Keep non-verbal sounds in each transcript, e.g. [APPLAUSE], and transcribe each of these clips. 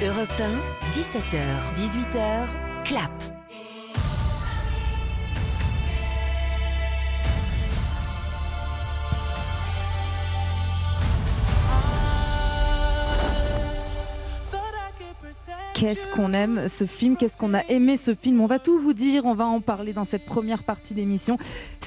Europe 1, 17h, 18h, clap. Qu'est-ce qu'on aime ce film, qu'est-ce qu'on a aimé ce film? On va tout vous dire, on va en parler dans cette première partie d'émission.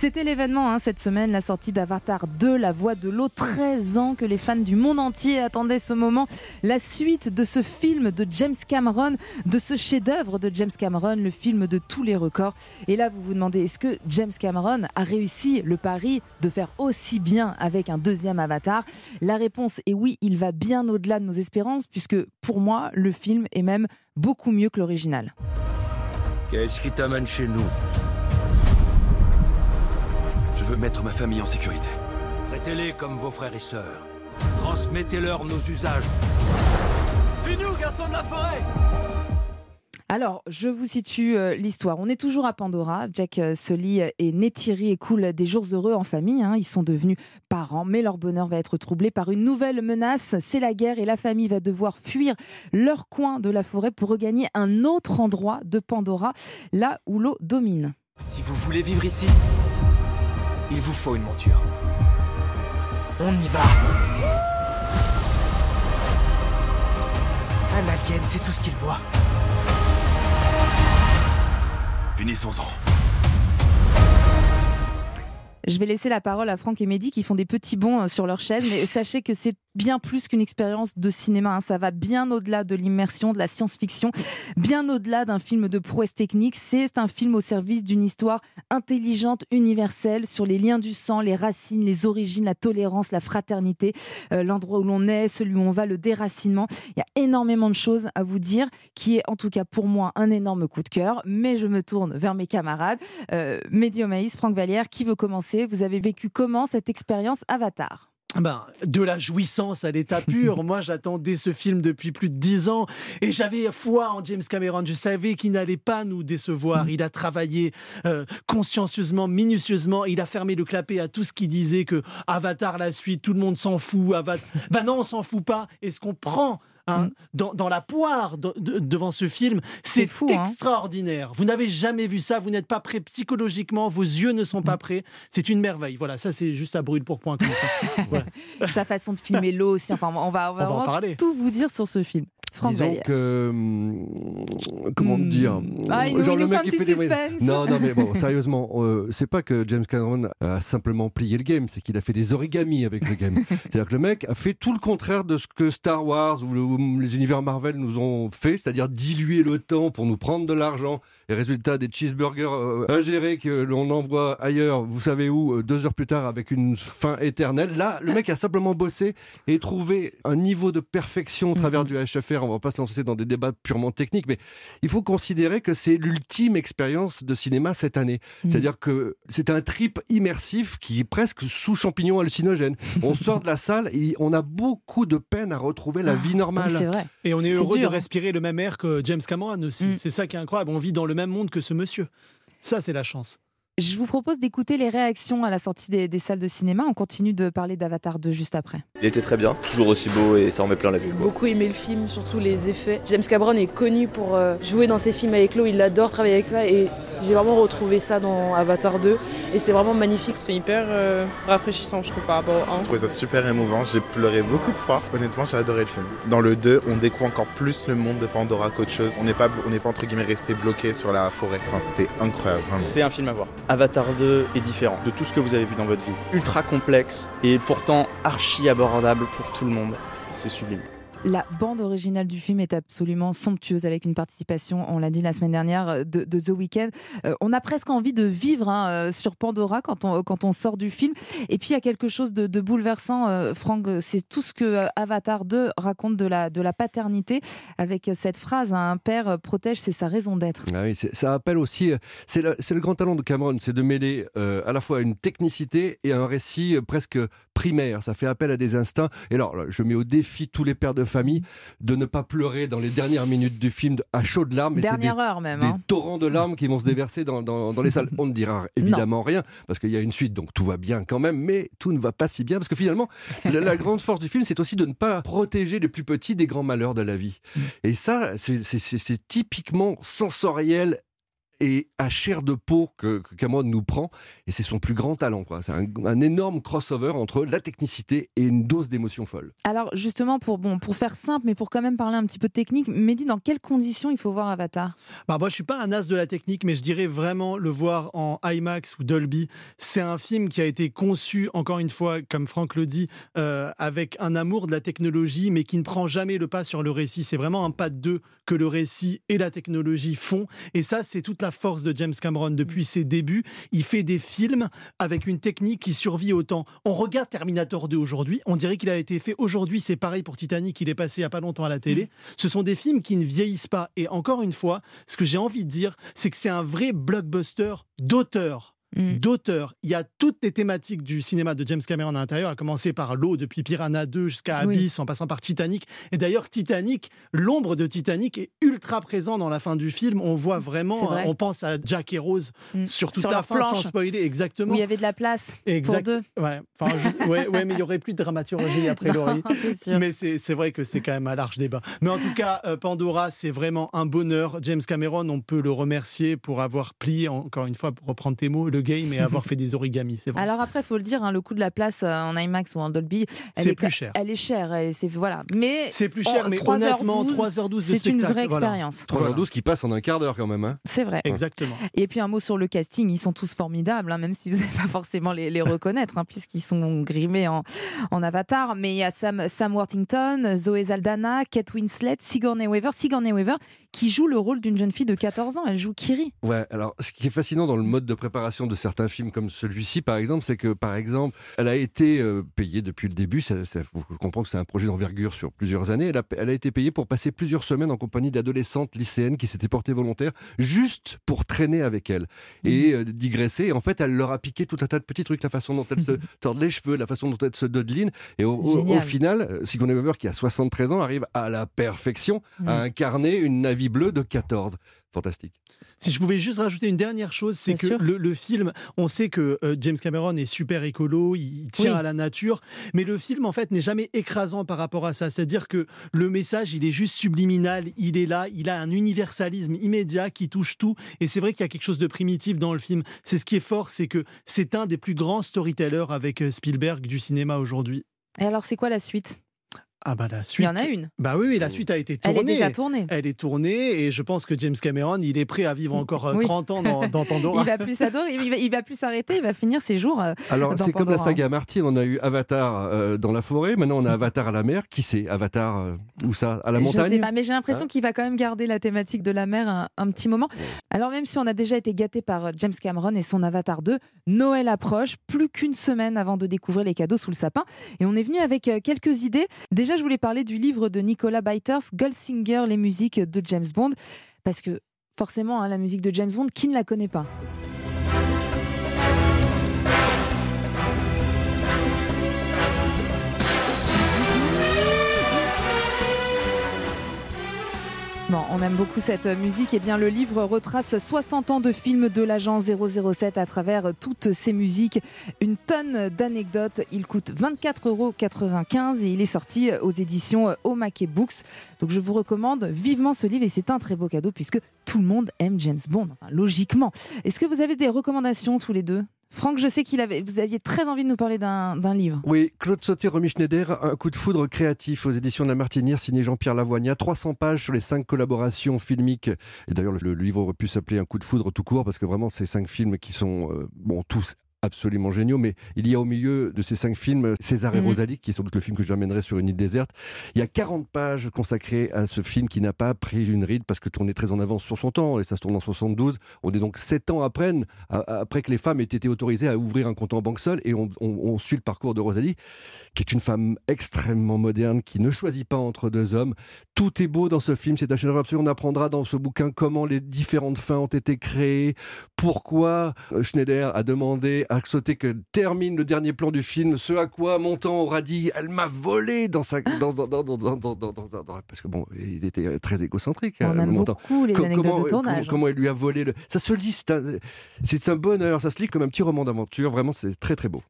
C'était l'événement hein, cette semaine, la sortie d'Avatar 2, La Voix de l'eau. 13 ans que les fans du monde entier attendaient ce moment. La suite de ce film de James Cameron, de ce chef-d'œuvre de James Cameron, le film de tous les records. Et là, vous vous demandez, est-ce que James Cameron a réussi le pari de faire aussi bien avec un deuxième Avatar? La réponse est oui, il va bien au-delà de nos espérances, puisque pour moi, le film est même beaucoup mieux que l'original. Qu'est-ce qui t'amène chez nous? Veux mettre ma famille en sécurité. Traitez-les comme vos frères et sœurs. Transmettez-leur nos usages. Suis-nous, garçons de la forêt alors, je vous situe euh, l'histoire. On est toujours à Pandora. Jack euh, Sully et Neytiri écoulent des jours heureux en famille. hein. Ils sont devenus parents, mais leur bonheur va être troublé par une nouvelle menace. C'est la guerre et la famille va devoir fuir leur coin de la forêt pour regagner un autre endroit de Pandora, là où l'eau domine. Si vous voulez vivre ici, il vous faut une monture. On y va Un alien, c'est tout ce qu'il voit. Finissons-en. Je vais laisser la parole à Franck et Mehdi qui font des petits bonds euh, sur leur chaise, mais sachez que c'est bien plus qu'une expérience de cinéma. hein. Ça va bien au-delà de l'immersion, de la science-fiction, bien au-delà d'un film de prouesse technique. C'est un film au service d'une histoire intelligente, universelle, sur les liens du sang, les racines, les origines, la tolérance, la fraternité, euh, l'endroit où l'on est, celui où on va, le déracinement. Il y a énormément de choses à vous dire, qui est en tout cas pour moi un énorme coup de cœur. Mais je me tourne vers mes camarades. Euh, Mehdi Omaïs, Franck Vallière, qui veut commencer Vous avez vécu comment cette expérience Avatar? Ben, de la jouissance à l'état [LAUGHS] pur. Moi, j'attendais ce film depuis plus de dix ans et j'avais foi en James Cameron. Je savais qu'il n'allait pas nous décevoir. Il a travaillé euh, consciencieusement, minutieusement. Il a fermé le clapet à tout ce qui disait que Avatar, la suite, tout le monde s'en fout. Avatar... [LAUGHS] Ben non, on s'en fout pas. Et ce qu'on prend hein, dans, dans la poire de- de- devant ce film, c'est hein. extraordinaire. Vous n'avez jamais vu ça. Vous n'êtes pas prêt psychologiquement. Vos yeux ne sont pas prêts. C'est une merveille. Voilà, ça, c'est juste à brûle pour point comme ça. [LAUGHS] Voilà. Sa façon de filmer l'eau aussi. Enfin, on va, on va On va en parler. tout vous dire sur ce film. Franck Disons Vallière. que. hum, Comment Hmm. dire Ah, il nous- il nous fait un petit des- suspense. Non, non, mais bon, [LAUGHS] sérieusement, euh, c'est pas que James Cameron a simplement plié le game, c'est qu'il a fait des origamis avec le game. [LAUGHS] c'est-à-dire que le mec a fait tout le contraire de ce que Star Wars ou, le- ou les univers Marvel nous ont fait, c'est-à-dire diluer le temps pour nous prendre de l'argent. Et résultat, des cheeseburgers euh, ingérés que l'on envoie ailleurs, vous savez où, euh, deux heures plus tard avec une fin éternelle. Là, le mec a simplement bossé et trouvé un niveau de perfection au travers du HFR. On va pas se lancer dans des débats purement techniques, mais il faut considérer que c'est l'ultime expérience de cinéma cette année. C'est-à-dire que c'est un trip immersif qui est presque sous champignon hallucinogène. [LAUGHS] On sort de la salle et on a beaucoup de peine à retrouver la vie normale. Ah, C'est vrai. Et on est, C'est heureux dur. de respirer le même air que James Cameron aussi. Mm. C'est ça qui est incroyable. On vit dans le même monde que ce monsieur. Ça, c'est la chance. Je vous propose d'écouter les réactions à la sortie des, des salles de cinéma. On continue de parler d'Avatar 2 juste après. Il était très bien, toujours aussi beau et ça en met plein la vue. Quoi. beaucoup aimé le film, surtout les effets. James Cameron est connu pour euh, jouer dans ses films avec l'eau, il adore travailler avec ça et j'ai vraiment retrouvé ça dans Avatar 2 et c'était vraiment magnifique. C'est hyper euh, rafraîchissant, je trouve, par rapport au 1. J'ai trouvé ça super émouvant, j'ai pleuré beaucoup de fois. Honnêtement, j'ai adoré le film. Dans le 2, on découvre encore plus le monde de Pandora qu'autre chose. On n'est pas, on n'est pas entre guillemets resté bloqué sur la forêt. Enfin, c'était incroyable, vraiment. C'est un film à voir. Avatar 2 est différent de tout ce que vous avez vu dans votre vie. Ultra complexe et pourtant archi abordable pour tout le monde. C'est sublime. La bande originale du film est absolument somptueuse avec une participation, on l'a dit la semaine dernière, de, The Weeknd. Euh, on a presque envie de vivre hein, euh, sur Pandora quand on, quand on sort du film. Et puis il y a quelque chose de, bouleversant, euh, Franck, c'est tout ce que euh, Avatar 2 raconte de la, de la paternité avec cette phrase, hein, un père protège, c'est sa raison d'être. Ah ça appelle aussi. C'est le, grand talent de Cameron, c'est de mêler à la fois une technicité et un récit presque primaire, ça fait appel à des instincts. Et alors, je mets au défi tous les pères de famille de ne pas pleurer dans les dernières minutes du film à chaudes larmes. mais c'est Dernière des- heure même. des hein. torrents de larmes qui vont se déverser dans, dans- dans les salles. [LAUGHS] On ne dira évidemment rien, parce qu'il y a une suite, donc tout va bien quand même, mais tout ne va pas si bien, parce que finalement, la, la [LAUGHS] grande force du film, c'est aussi de ne pas protéger les plus petits des grands malheurs de la vie. Et ça, c'est typiquement sensoriel et à chair de peau que, que Cameron nous prend, et c'est son plus grand talent. quoi. C'est un, un énorme crossover entre la technicité et une dose d'émotion folle. Alors justement, pour, bon, pour faire simple, mais pour quand même parler un petit peu de technique, Mehdi, dans quelles conditions il faut voir Avatar? Bah, moi, je suis pas un as de la technique, mais je dirais vraiment le voir en IMAX ou Dolby. C'est un film qui a été conçu, encore une fois, comme Franck le dit, euh, avec un amour de la technologie, mais qui ne prend jamais le pas sur le récit. C'est vraiment un pas de deux que le récit et la technologie font. Et ça, c'est toute la force de James Cameron depuis ses débuts. Il fait des films avec une technique qui survit au temps. On regarde Terminator 2 aujourd'hui, on dirait qu'il a été fait aujourd'hui. C'est pareil pour Titanic, il est passé il y a pas longtemps à la télé. Ce sont des films qui ne vieillissent pas. Et encore une fois, ce que j'ai envie de dire, c'est que c'est un vrai blockbuster d'auteur. Mm. D'auteur. Il y a toutes les thématiques du cinéma de James Cameron à l'intérieur, à commencer par l'eau depuis Piranha 2 jusqu'à Oui. Abyss, en passant par Titanic. Et d'ailleurs, Titanic, l'ombre de Titanic est ultra présent dans la fin du film. On voit vraiment, vrai. on pense à Jack et Rose Mm. sur toute Sur la fin, planche. sans spoiler, exactement. Où il y avait de la place Exact. pour deux. Ouais, enfin, je- ouais, ouais, mais il y aurait plus de dramaturgie après [LAUGHS] Laurie. Mais c'est c'est vrai que c'est quand même un large débat. Mais en tout cas, euh, Pandora, c'est vraiment un bonheur. James Cameron, on peut le remercier pour avoir plié, encore une fois, pour reprendre tes mots, le game et avoir [LAUGHS] fait des origamis. C'est vrai. Alors après, il faut le dire, hein, le coût de la place euh, en IMAX ou en Dolby, elle C'est est, plus cher. Elle est chère. et c'est voilà. Mais C'est plus cher, mais 3h12, honnêtement, 3h12 de c'est une vraie voilà. expérience. 3h12 qui passe en un quart d'heure quand même. hein. C'est vrai. Exactement. Et puis un mot sur le casting, ils sont tous formidables, hein, même si vous n'allez pas forcément les, les reconnaître, hein, puisqu'ils sont grimés en, en avatar. Mais il y a Sam, Sam Worthington, Zoé Zaldana, Kate Winslet, Sigourney Weaver. Sigourney Weaver qui joue le rôle d'une jeune fille de 14 ans. Elle joue Kiri. Ouais, alors ce qui est fascinant dans le mode de préparation de certains films comme celui-ci, par exemple, c'est que, par exemple, elle a été euh, payée depuis le début. Ça, ça, vous comprenez que c'est un projet d'envergure sur plusieurs années. Elle a, elle a été payée pour passer plusieurs semaines en compagnie d'adolescentes lycéennes qui s'étaient portées volontaires juste pour traîner avec elle et euh, digresser. Et en fait, elle leur a piqué tout un tas de petits trucs, la façon dont elle se [LAUGHS] tord les cheveux, la façon dont elle se dodeline. Et au, au- au final, euh, Sigourney Weaver, qui a 73 ans, arrive à la perfection à Mm. incarner une navie bleue de 14. Fantastique. Si je pouvais juste rajouter une dernière chose, c'est que le, le film, on sait que euh, James Cameron est super écolo, il tient Oui. à la nature, mais le film en fait n'est jamais écrasant par rapport à ça. C'est-à-dire que le message, il est juste subliminal, il est là, il a un universalisme immédiat qui touche tout, et c'est vrai qu'il y a quelque chose de primitif dans le film. C'est ce qui est fort, c'est que c'est un des plus grands storytellers avec euh, Spielberg du cinéma aujourd'hui. Et alors, c'est quoi la suite? Ah bah la Il suite. y en a une. Bah oui, oui, la suite a été Elle tournée. est déjà tournée. Elle est tournée et je pense que James Cameron, il est prêt à vivre encore euh, Oui. 30 ans dans, dans Pandora. Il va plus s'adorer, il va, il va plus s'arrêter, il va finir ses jours. euh, Alors, c'est comme la saga Martyr. On a eu Avatar euh, dans la forêt. Maintenant, on a Avatar à la mer. Qui c'est Avatar euh, Où ça À la Je montagne? sais pas, mais j'ai l'impression Hein? qu'il va quand même garder la thématique de la mer un, un petit moment. Alors même si on a déjà été gâté par James Cameron et son Avatar 2, Noël approche, plus qu'une semaine avant de découvrir les cadeaux sous le sapin. Et on est venu avec quelques idées. Déjà, je voulais parler du livre de Nicolas Beiters, Goldsinger, les musiques de James Bond, parce que forcément, hein, la musique de James Bond, qui ne la connaît pas? On aime beaucoup cette musique. Et bien, le livre retrace 60 ans de films de l'agent 007 à travers toutes ces musiques. Une tonne d'anecdotes. Il coûte 24,95 euros et il est sorti aux éditions Omake Books. Donc, je vous recommande vivement ce livre et c'est un très beau cadeau puisque tout le monde aime James Bond, logiquement. Est-ce que vous avez des recommandations tous les deux? Franck, je sais qu'il avait, vous aviez très envie de nous parler d'un livre. Oui, Claude Sauté, Romy Schneider, un coup de foudre créatif aux éditions de la Martinière, signé Jean-Pierre Lavoignat. 300 pages sur les cinq collaborations filmiques. Et d'ailleurs, le, le livre aurait pu s'appeler Un coup de foudre tout court, parce que vraiment, ces cinq films qui sont, euh, bon, tous absolument géniaux, mais il y a au milieu de ces cinq films César et Mhm. Rosalie, qui est sans doute le film que j'amènerai sur une île déserte. Il y a 40 pages consacrées à ce film qui n'a pas pris une ride parce que tourné très en avance sur son temps, et ça se tourne en 72. On est donc 7 ans après, que les femmes aient été autorisées à ouvrir un compte en banque seule, et on, on- on suit le parcours de Rosalie, qui est une femme extrêmement moderne, qui ne choisit pas entre deux hommes. Tout est beau dans ce film, c'est un chef-d'œuvre absolu. On apprendra dans ce bouquin comment les différentes fins ont été créées, pourquoi euh, Schneider a demandé que termine le dernier plan du film, ce à quoi Montand aura dit Elle m'a volé dans sa. Dans, dans, dans, dans, dans, parce que bon, il était très égocentrique. On euh, aime Montand. beaucoup les Co- anecdotes comment, de tournage. Comment, comment elle lui a volé le. Ça se lit, c'est un, c'est un bonheur, ça se lit comme un petit roman d'aventure. Vraiment, c'est très très beau.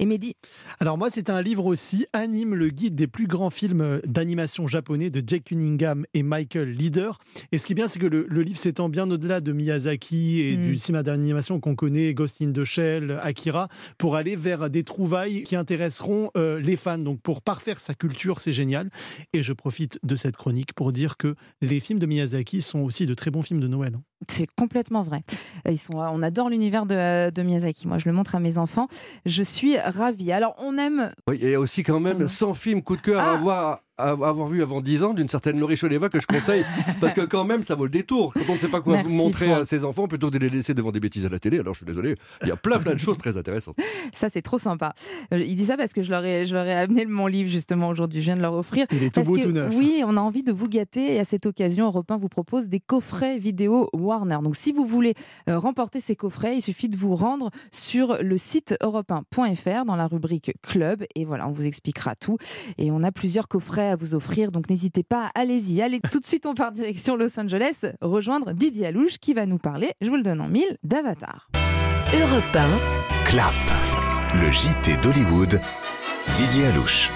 Et Mehdi Alors moi, c'est un livre aussi, Anime, le guide des plus grands films euh, d'animation japonais de Jake Cunningham et Michael Leader. Et ce qui est bien, c'est que le, le livre s'étend bien au-delà de Miyazaki et Mm. du cinéma d'animation qu'on connaît, Ghost in the Shell, Akira, pour aller vers des trouvailles qui intéresseront euh, les fans. Donc pour parfaire sa culture, c'est génial. Et je profite de cette chronique pour dire que les films de Miyazaki sont aussi de très bons films de Noël. C'est complètement vrai. Ils sont, on adore l'univers de, de Miyazaki. Moi, je le montre à mes enfants. Je suis ravie. Alors, on aime. Oui, il y a aussi quand même 100 films coup de cœur à, Ah. à avoir vu avant 10 ans d'une certaine Laurie Choleva que je conseille [LAUGHS] parce que quand même ça vaut le détour. Quand on ne sait pas quoi Merci, montrer Franck. à ses enfants plutôt que de les laisser devant des bêtises à la télé, alors je suis désolé, il y a plein plein de choses très intéressantes. Ça, c'est trop sympa. Euh, Il dit ça parce que je leur ai, je leur ai amené mon livre justement aujourd'hui. Je viens de leur offrir. Il est tout Parce beau, que, tout neuf. Oui, on a envie de vous gâter et à cette occasion, Europe 1 vous propose des coffrets vidéo Warner. Donc si vous voulez euh, remporter ces coffrets, il suffit de vous rendre sur le site europe1.fr dans la rubrique Club et voilà, on vous expliquera tout. Et on a plusieurs coffrets à vous offrir, donc n'hésitez pas, allez-y. Allez, tout de suite, on part direction Los Angeles, rejoindre Didier Alouche qui va nous parler, je vous le donne en mille, d'Avatar. Europe 1, Clap, le JT d'Hollywood, Didier Alouche.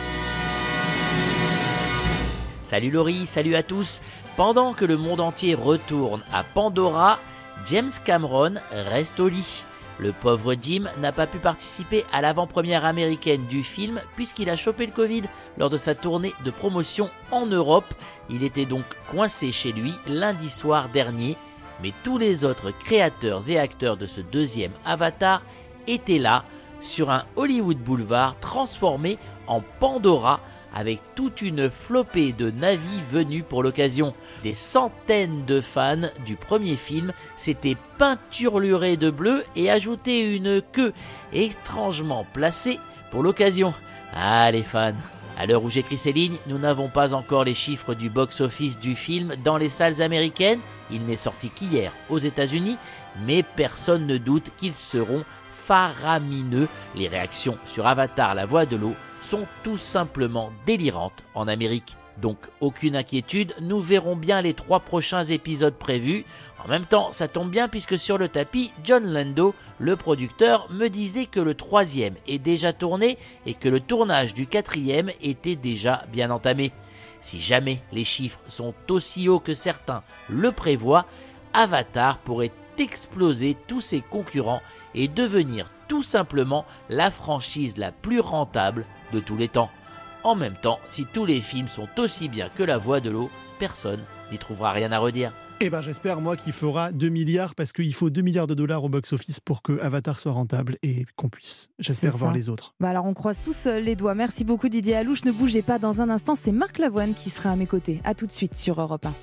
Salut Laurie, salut à tous. Pendant que le monde entier retourne à Pandora, James Cameron reste au lit. Le pauvre Jim n'a pas pu participer à l'avant-première américaine du film puisqu'il a chopé le Covid lors de sa tournée de promotion en Europe. Il était donc coincé chez lui lundi soir dernier, mais tous les autres créateurs et acteurs de ce deuxième Avatar étaient là sur un Hollywood Boulevard transformé en Pandora avec toute une flopée de navis venus pour l'occasion. Des centaines de fans du premier film s'étaient peinturlurés de bleu et ajouté une queue étrangement placée pour l'occasion. Ah les fans à l'heure où j'écris ces lignes, nous n'avons pas encore les chiffres du box-office du film dans les salles américaines. Il n'est sorti qu'hier aux États-Unis, mais personne ne doute qu'ils seront faramineux. Les réactions sur Avatar la voix de l'eau sont tout simplement délirantes en Amérique. Donc aucune inquiétude, nous verrons bien les trois prochains épisodes prévus. En même temps, ça tombe bien puisque sur le tapis, John Lando, le producteur, me disait que le troisième est déjà tourné et que le tournage du quatrième était déjà bien entamé. Si jamais les chiffres sont aussi hauts que certains le prévoient, Avatar pourrait exploser tous ses concurrents et devenir tout simplement la franchise la plus rentable de tous les temps. En même temps, si tous les films sont aussi bien que La Voix de l'eau, personne n'y trouvera rien à redire. Eh ben j'espère moi qu'il fera 2 milliards parce qu'il faut 2 milliards de dollars au box-office pour que Avatar soit rentable et qu'on puisse, j'espère, voir les autres. Bah alors on croise tous euh, les doigts. Merci beaucoup Didier Alouche. Ne bougez pas dans un instant, c'est Marc Lavoine qui sera à mes côtés. À tout de suite sur Europe 1.